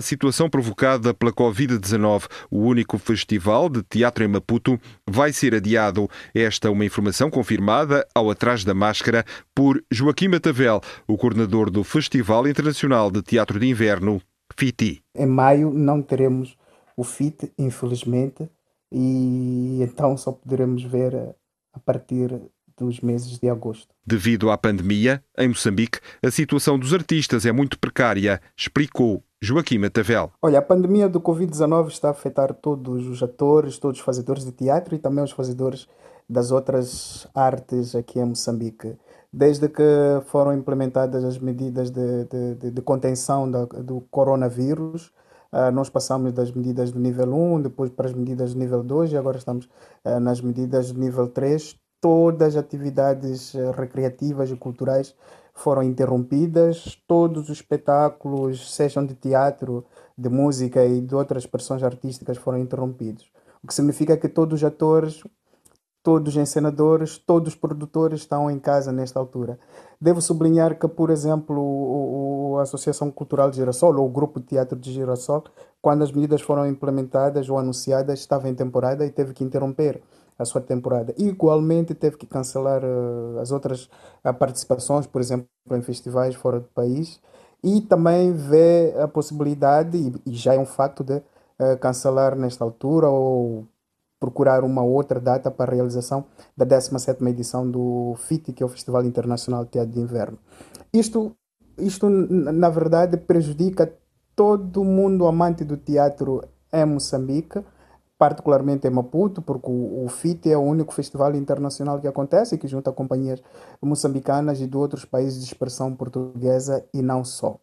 Situação provocada pela Covid-19, o único festival de teatro em Maputo vai ser adiado. Esta é uma informação confirmada ao Atrás da Máscara por Joaquim Matavel, o coordenador do Festival Internacional de Teatro de Inverno, FITI. Em maio não teremos o FIT, infelizmente, e então só poderemos ver a partir dos meses de agosto. Devido à pandemia, em Moçambique, a situação dos artistas é muito precária, explicou Joaquim Matavel. Olha, a pandemia do Covid-19 está a afetar todos os atores, todos os fazedores de teatro e também os fazedores das outras artes aqui em Moçambique. Desde que foram implementadas as medidas de, de, de contenção do, do coronavírus, Uh, nós passamos das medidas do nível 1, depois para as medidas do nível 2 e agora estamos uh, nas medidas do nível 3 todas as atividades eh, recreativas e culturais foram interrompidas, todos os espetáculos, sejam de teatro, de música e de outras expressões artísticas, foram interrompidos. O que significa que todos os atores, todos os encenadores, todos os produtores estão em casa nesta altura. Devo sublinhar que, por exemplo, o, a Associação Cultural de Girassol, ou o Grupo de Teatro de Girassol, quando as medidas foram implementadas ou anunciadas, estava em temporada e teve que interromper a sua temporada. Igualmente teve que cancelar uh, as outras uh, participações, por exemplo, em festivais fora do país, e também vê a possibilidade, e, e já é um facto, de uh, cancelar nesta altura ou procurar uma outra data para a realização da 17ª edição do FIT, que é o Festival Internacional de Teatro de Inverno. Isto, isto na verdade, prejudica todo mundo amante do teatro em Moçambique, particularmente em Maputo, porque o, o FIT é o único festival internacional que acontece que junta companhias moçambicanas e de outros países de expressão portuguesa e não só.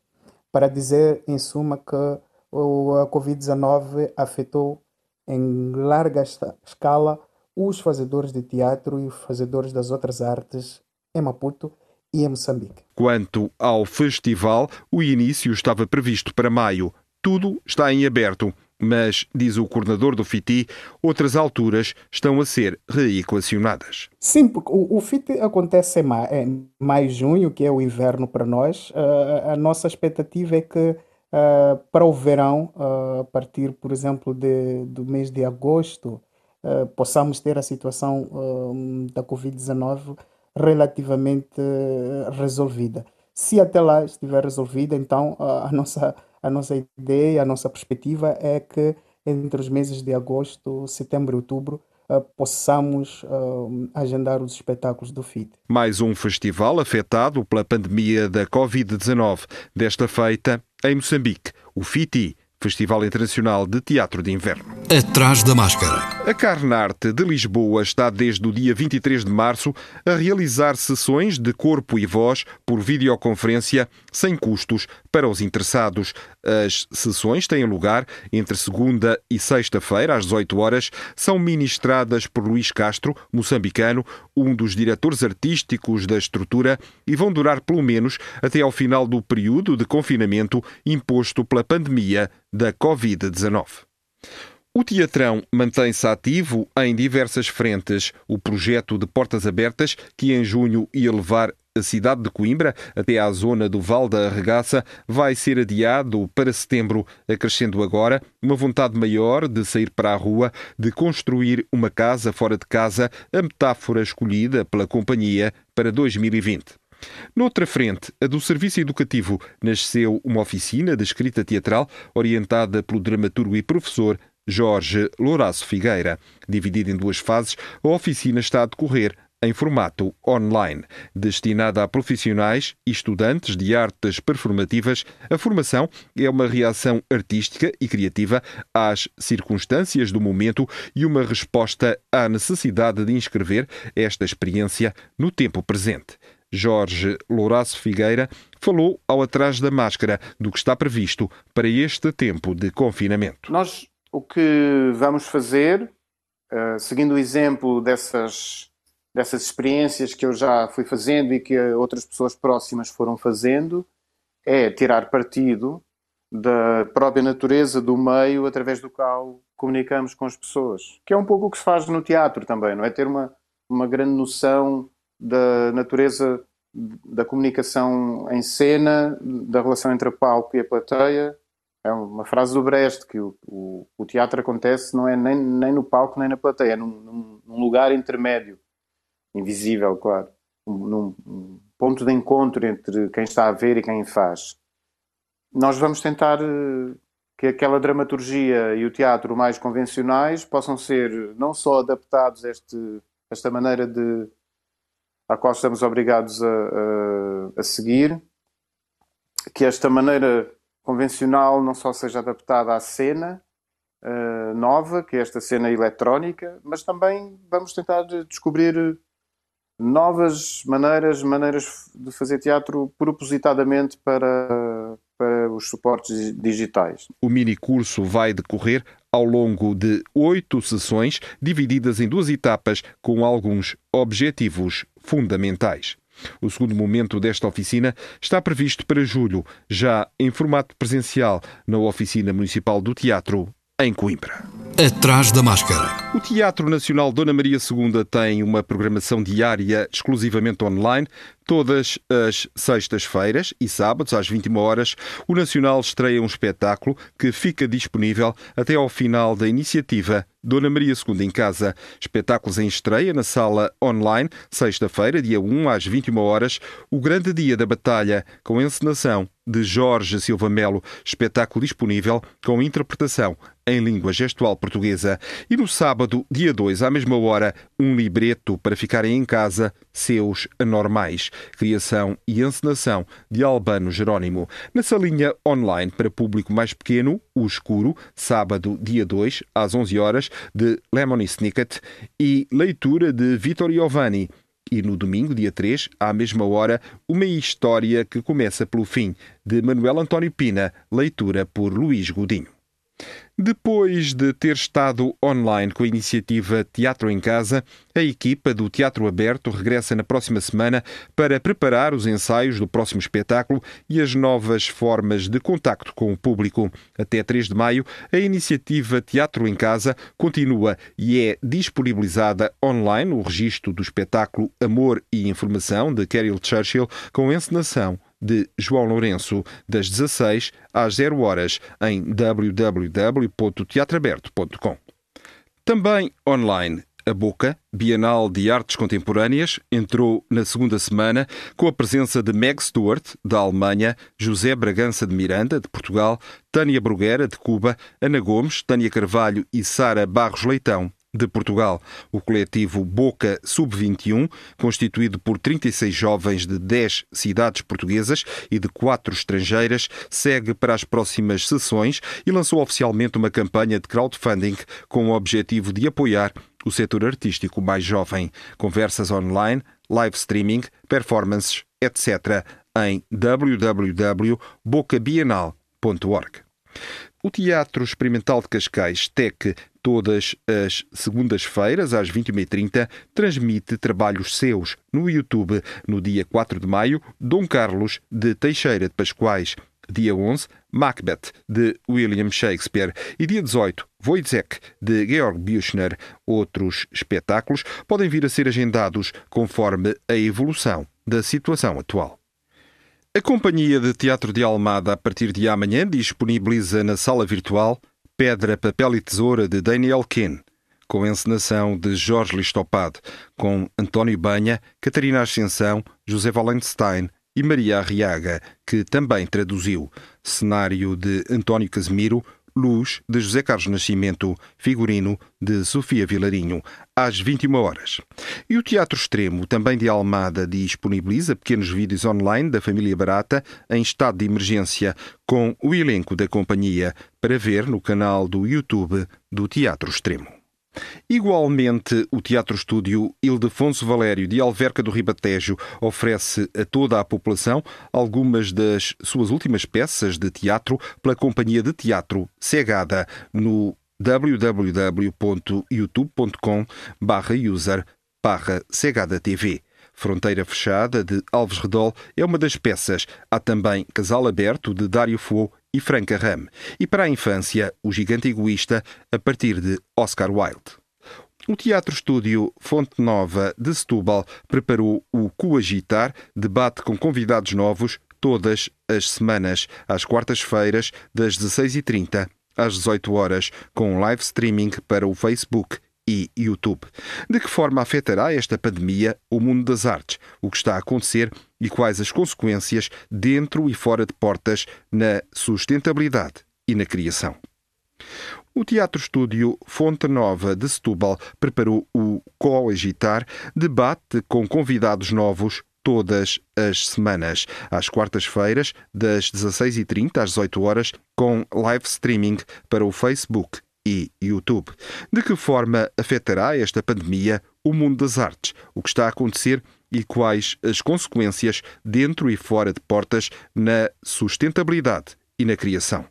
Para dizer, em suma, que a Covid-19 afetou em larga escala os fazedores de teatro e os fazedores das outras artes em Maputo e em Moçambique. Quanto ao festival, o início estava previsto para maio. Tudo está em aberto mas, diz o coordenador do FITI, outras alturas estão a ser reequacionadas. Sim, porque o, o FITI acontece em maio, em maio, junho, que é o inverno para nós. Uh, a nossa expectativa é que uh, para o verão, uh, a partir, por exemplo, de, do mês de agosto, possamos ter a situação da Covid-19 relativamente resolvida. Se até lá estiver resolvida, então a nossa a nossa ideia, a nossa perspectiva é que entre os meses de agosto, setembro e outubro uh, possamos uh, agendar os espetáculos do FIT. Mais um festival afetado pela pandemia da Covid-19, desta feita em Moçambique, o FITI Festival Internacional de Teatro de Inverno. Atrás da máscara. A Carnarte de Lisboa está desde o dia 23 de março a realizar sessões de corpo e voz por videoconferência sem custos para os interessados. As sessões têm lugar entre segunda e sexta-feira, às 18 horas. São ministradas por Luís Castro, moçambicano, um dos diretores artísticos da estrutura, e vão durar pelo menos até ao final do período de confinamento imposto pela pandemia da Covid-19. O Teatrão mantém-se ativo em diversas frentes. O projeto de Portas Abertas, que em junho ia levar a cidade de Coimbra até à zona do Val da Arregaça, vai ser adiado para setembro, acrescendo agora uma vontade maior de sair para a rua, de construir uma casa fora de casa, a metáfora escolhida pela companhia para 2020. Noutra frente, a do Serviço Educativo, nasceu uma oficina de escrita teatral orientada pelo dramaturgo e professor Jorge Louraço Figueira. Dividida em duas fases, a oficina está a decorrer em formato online. Destinada a profissionais e estudantes de artes performativas, a formação é uma reação artística e criativa às circunstâncias do momento e uma resposta à necessidade de inscrever esta experiência no tempo presente. Jorge Louraço Figueira falou ao Atrás da Máscara do que está previsto para este tempo de confinamento. Nós o que vamos fazer, uh, seguindo o exemplo dessas, dessas experiências que eu já fui fazendo e que outras pessoas próximas foram fazendo, é tirar partido da própria natureza do meio através do qual comunicamos com as pessoas. Que é um pouco o que se faz no teatro também, não é? Ter uma, uma grande noção da natureza da comunicação em cena, da relação entre a palco e a plateia, é uma frase do Brecht, que o, o, o, teatro acontece não é nem, nem no palco nem na plateia, é num, num lugar intermédio, invisível, claro. Num, num, ponto de encontro entre quem está a ver e quem faz. Nós vamos tentar eh, que aquela dramaturgia e o teatro mais convencionais possam ser não só adaptados a este, esta maneira de a qual estamos obrigados a, a, a seguir, que esta maneira convencional não só seja adaptada à cena uh, nova, que é esta cena eletrónica, mas também vamos tentar descobrir novas maneiras, maneiras de fazer teatro propositadamente para, para os suportes digitais. O mini curso vai decorrer ao longo de oito sessões, divididas em duas etapas, com alguns objetivos fundamentais. O segundo momento desta oficina está previsto para julho, já em formato presencial, na Oficina Municipal do Teatro, em Coimbra. Atrás da máscara. O Teatro Nacional Dona Maria II tem uma programação diária exclusivamente online. Todas as sextas-feiras e sábados, às 21 horas, o Nacional estreia um espetáculo que fica disponível até ao final da iniciativa Dona Maria II em Casa. Espetáculos em estreia na sala online, sexta-feira, dia 1 às 21 horas, o grande dia da batalha, com encenação de Jorge Silva Melo, espetáculo disponível com interpretação em língua gestual portuguesa. E no sábado, dia 2, à mesma hora, um libreto para ficarem em casa, seus anormais. Criação e encenação de Albano Jerónimo. Na salinha online para público mais pequeno, O Escuro, sábado, dia 2, às 11 horas, de Lemony Snicket e leitura de Vittor Giovanni. E no domingo, dia 3, à mesma hora, uma história que começa pelo fim, de Manuel António Pina, leitura por Luís Godinho. Depois de ter estado online com a iniciativa Teatro em Casa, a equipa do Teatro Aberto regressa na próxima semana para preparar os ensaios do próximo espetáculo e as novas formas de contacto com o público. Até 3 de maio, a iniciativa Teatro em Casa continua e é disponibilizada online o registro do espetáculo Amor e Informação de Carol Churchill com encenação de João Lourenço, das 16 às 0 horas, em www.teatroaberto.com. Também online, a Boca, Bienal de Artes Contemporâneas, entrou na segunda semana com a presença de Meg Stewart, da Alemanha, José Bragança de Miranda, de Portugal, Tânia Bruguera, de Cuba, Ana Gomes, Tânia Carvalho e Sara Barros Leitão, de Portugal. O coletivo Boca Sub-21, constituído por 36 jovens de 10 cidades portuguesas e de 4 estrangeiras, segue para as próximas sessões e lançou oficialmente uma campanha de crowdfunding com o objetivo de apoiar o setor artístico mais jovem. Conversas online, live streaming, performances, etc. em www.bocabienal.org. O Teatro Experimental de Cascais, TEC, todas as segundas-feiras, às 21h30, transmite trabalhos seus no YouTube. No dia 4 de maio, Dom Carlos de Teixeira de Pascoais. Dia 11, Macbeth, de William Shakespeare. E dia 18, Wojciech, de Georg Büchner. Outros espetáculos podem vir a ser agendados conforme a evolução da situação atual. A Companhia de Teatro de Almada, a partir de amanhã, disponibiliza na sala virtual Pedra, Papel e Tesoura de Daniel Ken, com encenação de Jorge Listopade, com António Banha, Catarina Ascensão, José Valenstein e Maria Arriaga, que também traduziu. Cenário de António Casemiro, Luz, de José Carlos Nascimento, figurino de Sofia Vilarinho, às 21 horas. E o Teatro Extremo, também de Almada, disponibiliza pequenos vídeos online da família Barata em estado de emergência com o elenco da companhia para ver no canal do YouTube do Teatro Extremo. Igualmente, o Teatro Estúdio Ildefonso Valério de Alverca do Ribatejo oferece a toda a população algumas das suas últimas peças de teatro pela companhia de teatro Cegada no www.youtube.com user Cegada TV. Fronteira Fechada, de Alves Redol, é uma das peças. Há também Casal Aberto, de Dário Fou e Franca Ram. E para a infância, O Gigante Egoísta, a partir de Oscar Wilde. O Teatro Estúdio Fonte Nova de Setúbal preparou o Coagitar, debate com convidados novos, todas as semanas, às quartas-feiras, das 16h30 às 18 horas, com live streaming para o Facebook e YouTube. De que forma afetará esta pandemia o mundo das artes, o que está a acontecer e quais as consequências dentro e fora de portas na sustentabilidade e na criação? O Teatro Estúdio Fonte Nova de Setúbal preparou o Coagitar, debate com convidados novos todas as semanas, às quartas-feiras, das 16h30 às 18 horas, com live streaming para o Facebook e YouTube. De que forma afetará esta pandemia o mundo das artes, o que está a acontecer e quais as consequências dentro e fora de portas na sustentabilidade e na criação?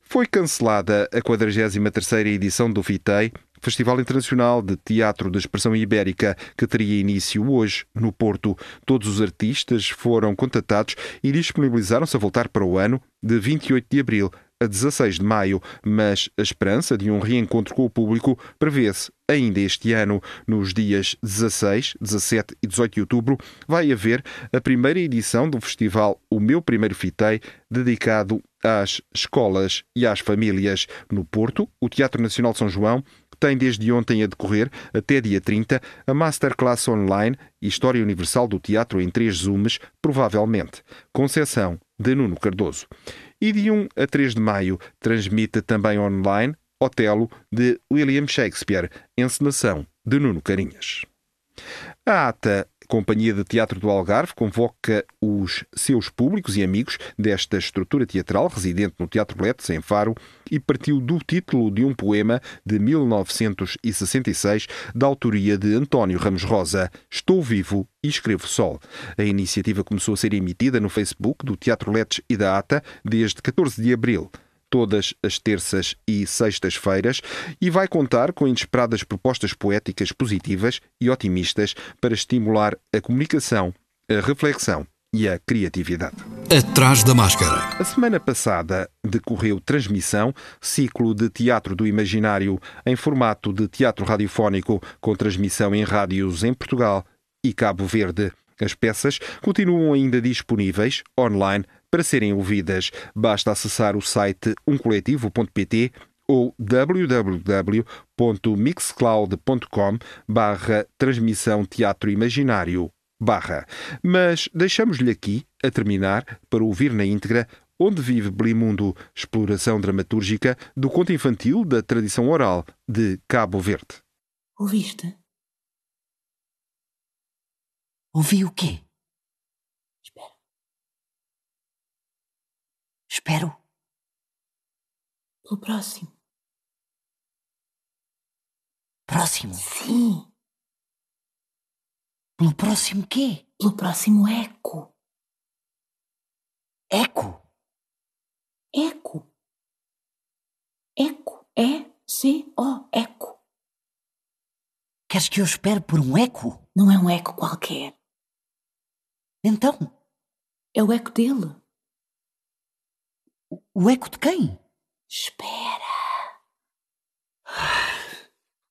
Foi cancelada a 43ª edição do FITEI, Festival Internacional de Teatro de Expressão Ibérica, que teria início hoje no Porto. Todos os artistas foram contatados e disponibilizaram-se a voltar para o ano de 28 de abril a 16 de maio, mas a esperança de um reencontro com o público prevê-se ainda este ano. Nos dias 16, 17 e 18 de outubro vai haver a primeira edição do festival O Meu Primeiro Fitei, dedicado às escolas e às famílias. No Porto, o Teatro Nacional de São João tem desde ontem a decorrer, até dia 30, a Masterclass Online História Universal do Teatro em três zooms, provavelmente. Concessão de Nuno Cardoso. E de 1 a 3 de maio transmite também online Otelo de William Shakespeare, encenação de Nuno Carinhas. A ata Companhia de Teatro do Algarve convoca os seus públicos e amigos desta estrutura teatral residente no Teatro Bletes, em Faro, e partiu do título de um poema de 1966, da autoria de António Ramos Rosa, Estou Vivo e Escrevo Sol. A iniciativa começou a ser emitida no Facebook do Teatro Letes e da ATA desde 14 de abril todas as terças e sextas-feiras e vai contar com inesperadas propostas poéticas positivas e otimistas para estimular a comunicação, a reflexão e a criatividade. Atrás da máscara. A semana passada decorreu transmissão, ciclo de teatro do imaginário em formato de teatro radiofónico, com transmissão em rádios em Portugal e Cabo Verde. As peças continuam ainda disponíveis online para serem ouvidas, basta acessar o site umcoletivo.pt ou www.mixcloud.com barra transmissão teatro imaginário barra. Mas deixamos-lhe aqui, a terminar, para ouvir na íntegra Onde Vive Belimundo, exploração dramatúrgica do conto infantil da tradição oral de Cabo Verde. Ouviste? Ouvi o quê? Espero. Pelo próximo. Próximo? Sim. Pelo próximo quê? Pelo próximo eco. Eco? Eco. Eco. E-C-O. Eco. Queres que eu espere por um eco? Não é um eco qualquer. Então? É o eco dele. O eco de quem? Espera.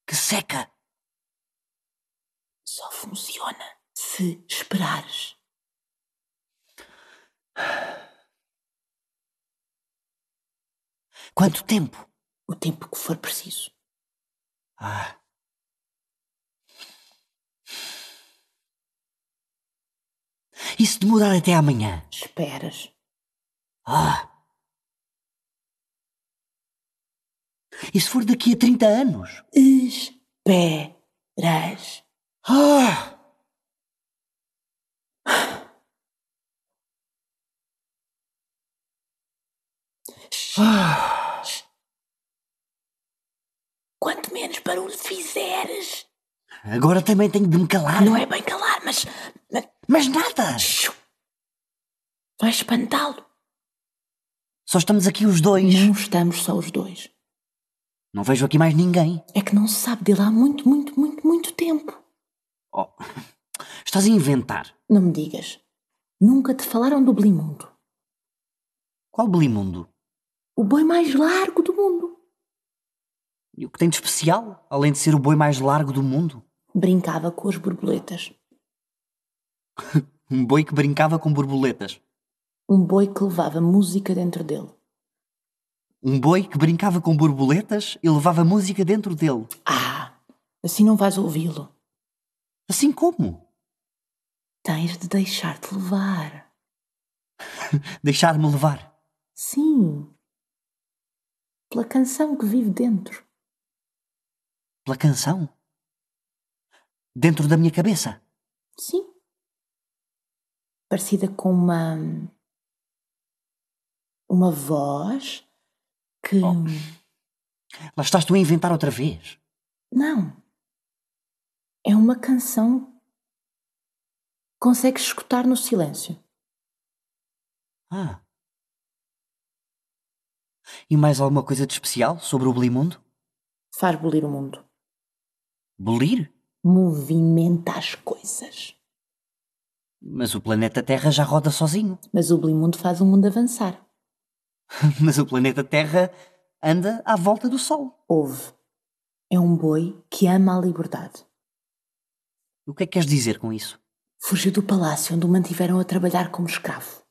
Que seca. Só funciona se esperares. Quanto tempo? O tempo que for preciso. Ah. E se demorar até amanhã? Esperas. Ah. E se for daqui a 30 anos? Esperas. Ah! Ah! Quanto menos barulho fizeres. Agora também tenho de me calar. Não é bem calar, mas. mas... Mas nada! Vai espantá-lo. Só estamos aqui os dois. Não estamos só os dois. Não vejo aqui mais ninguém. É que não se sabe dele há muito, muito, muito, muito tempo. Oh, estás a inventar. Não me digas. Nunca te falaram do Blimundo. Qual Blimundo? O boi mais largo do mundo. E o que tem de especial, além de ser o boi mais largo do mundo? Brincava com as borboletas. Um boi que brincava com borboletas. Um boi que levava música dentro dele. Um boi que brincava com borboletas e levava música dentro dele. Ah, assim não vais ouvi-lo. Assim como? Tens de deixar-te levar. Deixar-me levar. Sim. Pela canção que vive dentro. Pela canção? Dentro da minha cabeça? Sim. Parecida com uma. Uma voz que. Lá estás tu a inventar outra vez. Não. É uma canção. Consegues escutar no silêncio. Ah. E mais alguma coisa de especial sobre o Blimundo? Faz bolir o mundo. Bolir? Movimenta as coisas. Mas o planeta Terra já roda sozinho. Mas o Blimundo faz o mundo avançar. Mas o planeta Terra anda à volta do Sol. Houve. É um boi que ama a liberdade. O que é que queres dizer com isso? Fugiu do palácio onde o mantiveram a trabalhar como escravo.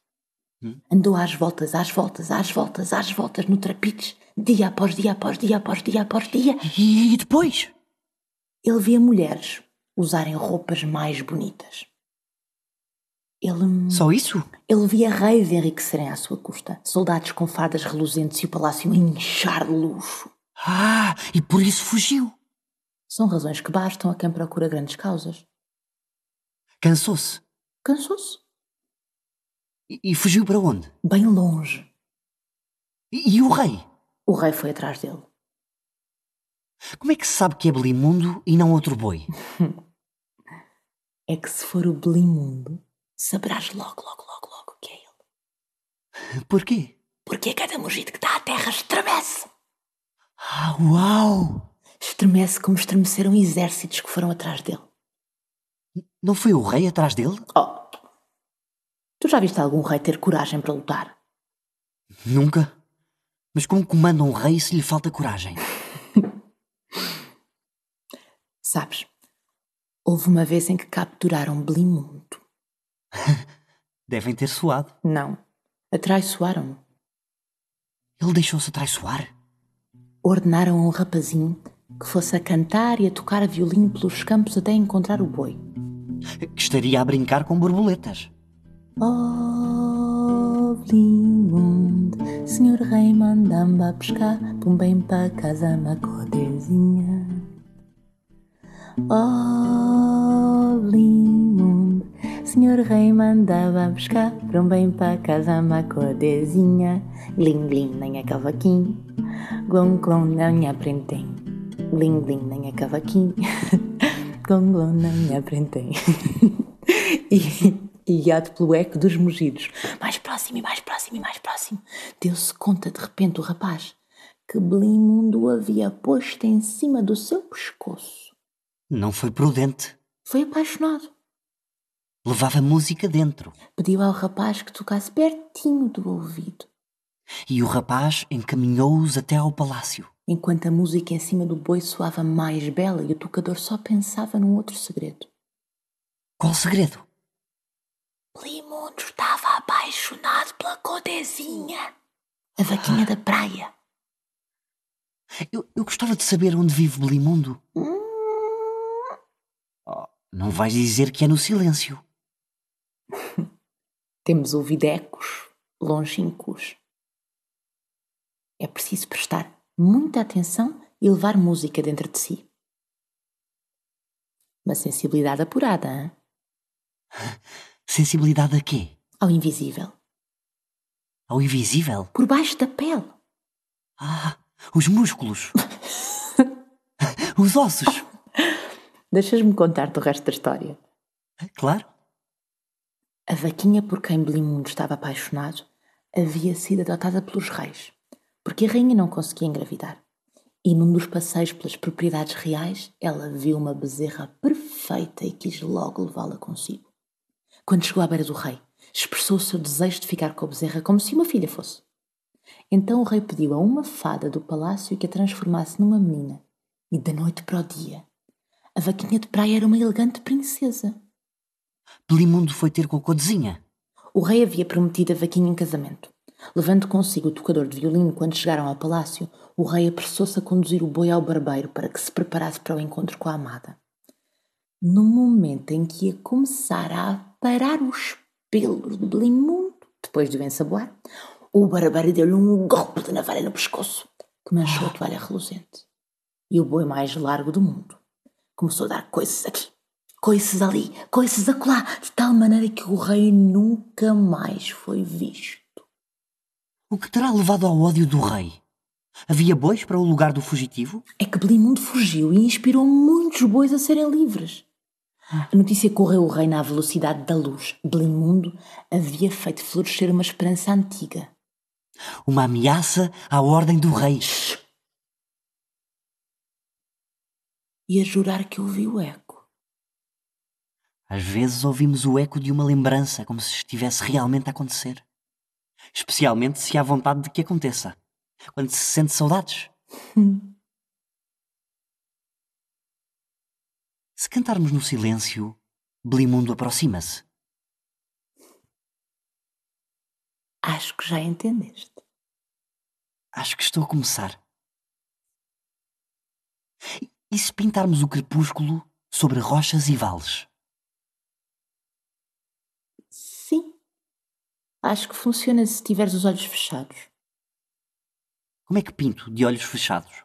Hum? Andou às voltas, às voltas, às voltas, às voltas no trapiches, dia após dia, após dia, após dia, após dia. E depois? Ele via mulheres usarem roupas mais bonitas. Ele. Só isso? Ele via reis enriquecerem à sua custa, soldados com fardas reluzentes e o palácio a inchar de luxo. Ah, e por isso fugiu. São razões que bastam a quem procura grandes causas. Cansou-se. Cansou-se. E, e fugiu para onde? Bem longe. E, e o rei? O rei foi atrás dele. Como é que se sabe que é Belimundo e não outro boi? É que se for o Blimundo, saberás logo, logo, logo, logo que é ele. Porquê? Porque a cada mugido que dá à terra estremece. Ah, uau! Estremece como estremeceram exércitos que foram atrás dele. Não foi o rei atrás dele? Oh! Tu já viste algum rei ter coragem para lutar? Nunca. Mas como comanda um rei se lhe falta coragem? Sabes, houve uma vez em que capturaram Blimundo. Devem ter suado. Não, atraiçoaram-no. Ele deixou-se atraiçoar? Ordenaram a um rapazinho que fosse a cantar e a tocar violino pelos campos até encontrar o boi. Que estaria a brincar com borboletas. Oh, Blimundo, senhor rei, manda-me a pescar, pum bem para casa, macodezinha. Oh, Blimundo, senhor rei, mandava a pescar, pum bem para casa, macodezinha. Glim, glim, nem é cavaquinho, glom, glom, nem aprendem. Glim, glim, nem é cavaquinho, glom, glom, nem aprendem. e e guiado pelo eco dos mugidos. Mais próximo e mais próximo e mais próximo. Deu-se conta de repente o rapaz que Blimundo havia posto em cima do seu pescoço. Não foi prudente. Foi apaixonado. Levava música dentro. Pediu ao rapaz que tocasse pertinho do ouvido. E o rapaz encaminhou-os até ao palácio. Enquanto a música em cima do boi soava mais bela e o tocador só pensava num outro segredo. Qual segredo? Blimundo estava apaixonado pela codezinha, a vaquinha da praia. Eu, eu gostava de saber onde vive Blimundo. Hum, Oh, não vais dizer que é no silêncio. temos ouvido ecos longínquos. É preciso prestar muita atenção e levar música dentro de si. Uma sensibilidade apurada, hein? Sensibilidade a quê? ao invisível, Ao invisível? por baixo da pele. Ah, os músculos. os ossos. Deixas-me contar-te o resto da história. Claro. A vaquinha por quem Blimundo estava apaixonado havia sido adotada pelos reis, porque a rainha não conseguia engravidar. E num dos passeios pelas propriedades reais, ela viu uma bezerra perfeita e quis logo levá-la consigo. Quando chegou à beira do rei, expressou o seu desejo de ficar com a bezerra como se uma filha fosse. Então o rei pediu a uma fada do palácio que a transformasse numa menina. E da noite para o dia, a vaquinha de praia era uma elegante princesa. Blimundo foi ter com a codezinha. O rei havia prometido a vaquinha em casamento. Levando consigo o tocador de violino quando chegaram ao palácio, o rei apressou-se a conduzir o boi ao barbeiro para que se preparasse para o encontro com a amada. No momento em que ia começar a aparar os pelos de Blimundo, depois de o ensaboar, o barbeiro deu-lhe um golpe de navalha no pescoço, que manchou a toalha reluzente. E o boi mais largo do mundo começou a dar coices aqui, coices ali, coices acolá, de tal maneira que o rei nunca mais foi visto. O que terá levado ao ódio do rei? Havia bois para o lugar do fugitivo? É que Blimundo fugiu e inspirou muitos bois a serem livres. A notícia correu o rei na velocidade da luz. Blimundo havia feito florescer uma esperança antiga. Uma ameaça à ordem do rei. E a jurar que ouviu o eco. Às vezes ouvimos o eco de uma lembrança como se estivesse realmente a acontecer. Especialmente se há vontade de que aconteça. Quando se sente saudades. Se cantarmos no silêncio, Blimundo aproxima-se. Acho que já entendeste. Acho que estou a começar. E- E se pintarmos o crepúsculo sobre rochas e vales? Sim. Acho que funciona se tiveres os olhos fechados. Como é que pinto de olhos fechados?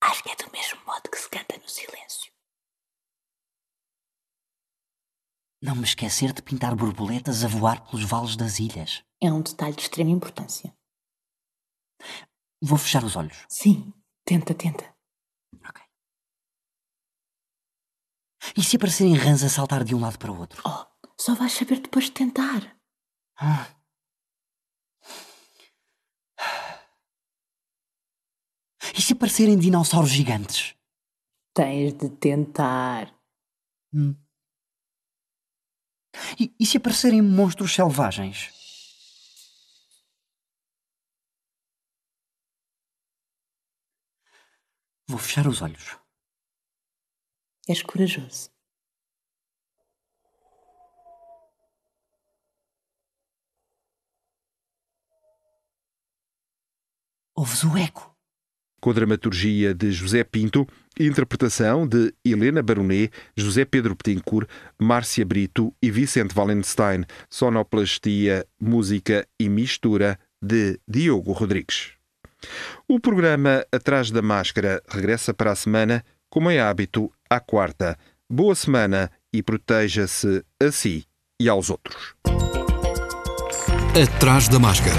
Acho que é do mesmo modo que se canta no silêncio. Não me esquecer de pintar borboletas a voar pelos vales das ilhas. É um detalhe de extrema importância. Vou fechar os olhos. Sim, tenta, tenta. E se aparecerem rãs a saltar de um lado para o outro? Oh, só vais saber depois de tentar. Ah. E se aparecerem dinossauros gigantes? Tens de tentar. Hum. E, e se aparecerem monstros selvagens? Vou fechar os olhos. És corajoso. Ouves o eco. Com dramaturgia de José Pinto, interpretação de Helena Baronet, José Pedro Petincourt, Márcia Brito e Vicente Wallenstein, sonoplastia, música e mistura de Diogo Rodrigues. O programa Atrás da Máscara regressa para a semana, como é hábito, à quarta. Boa semana e proteja-se a si e aos outros. Atrás da Máscara.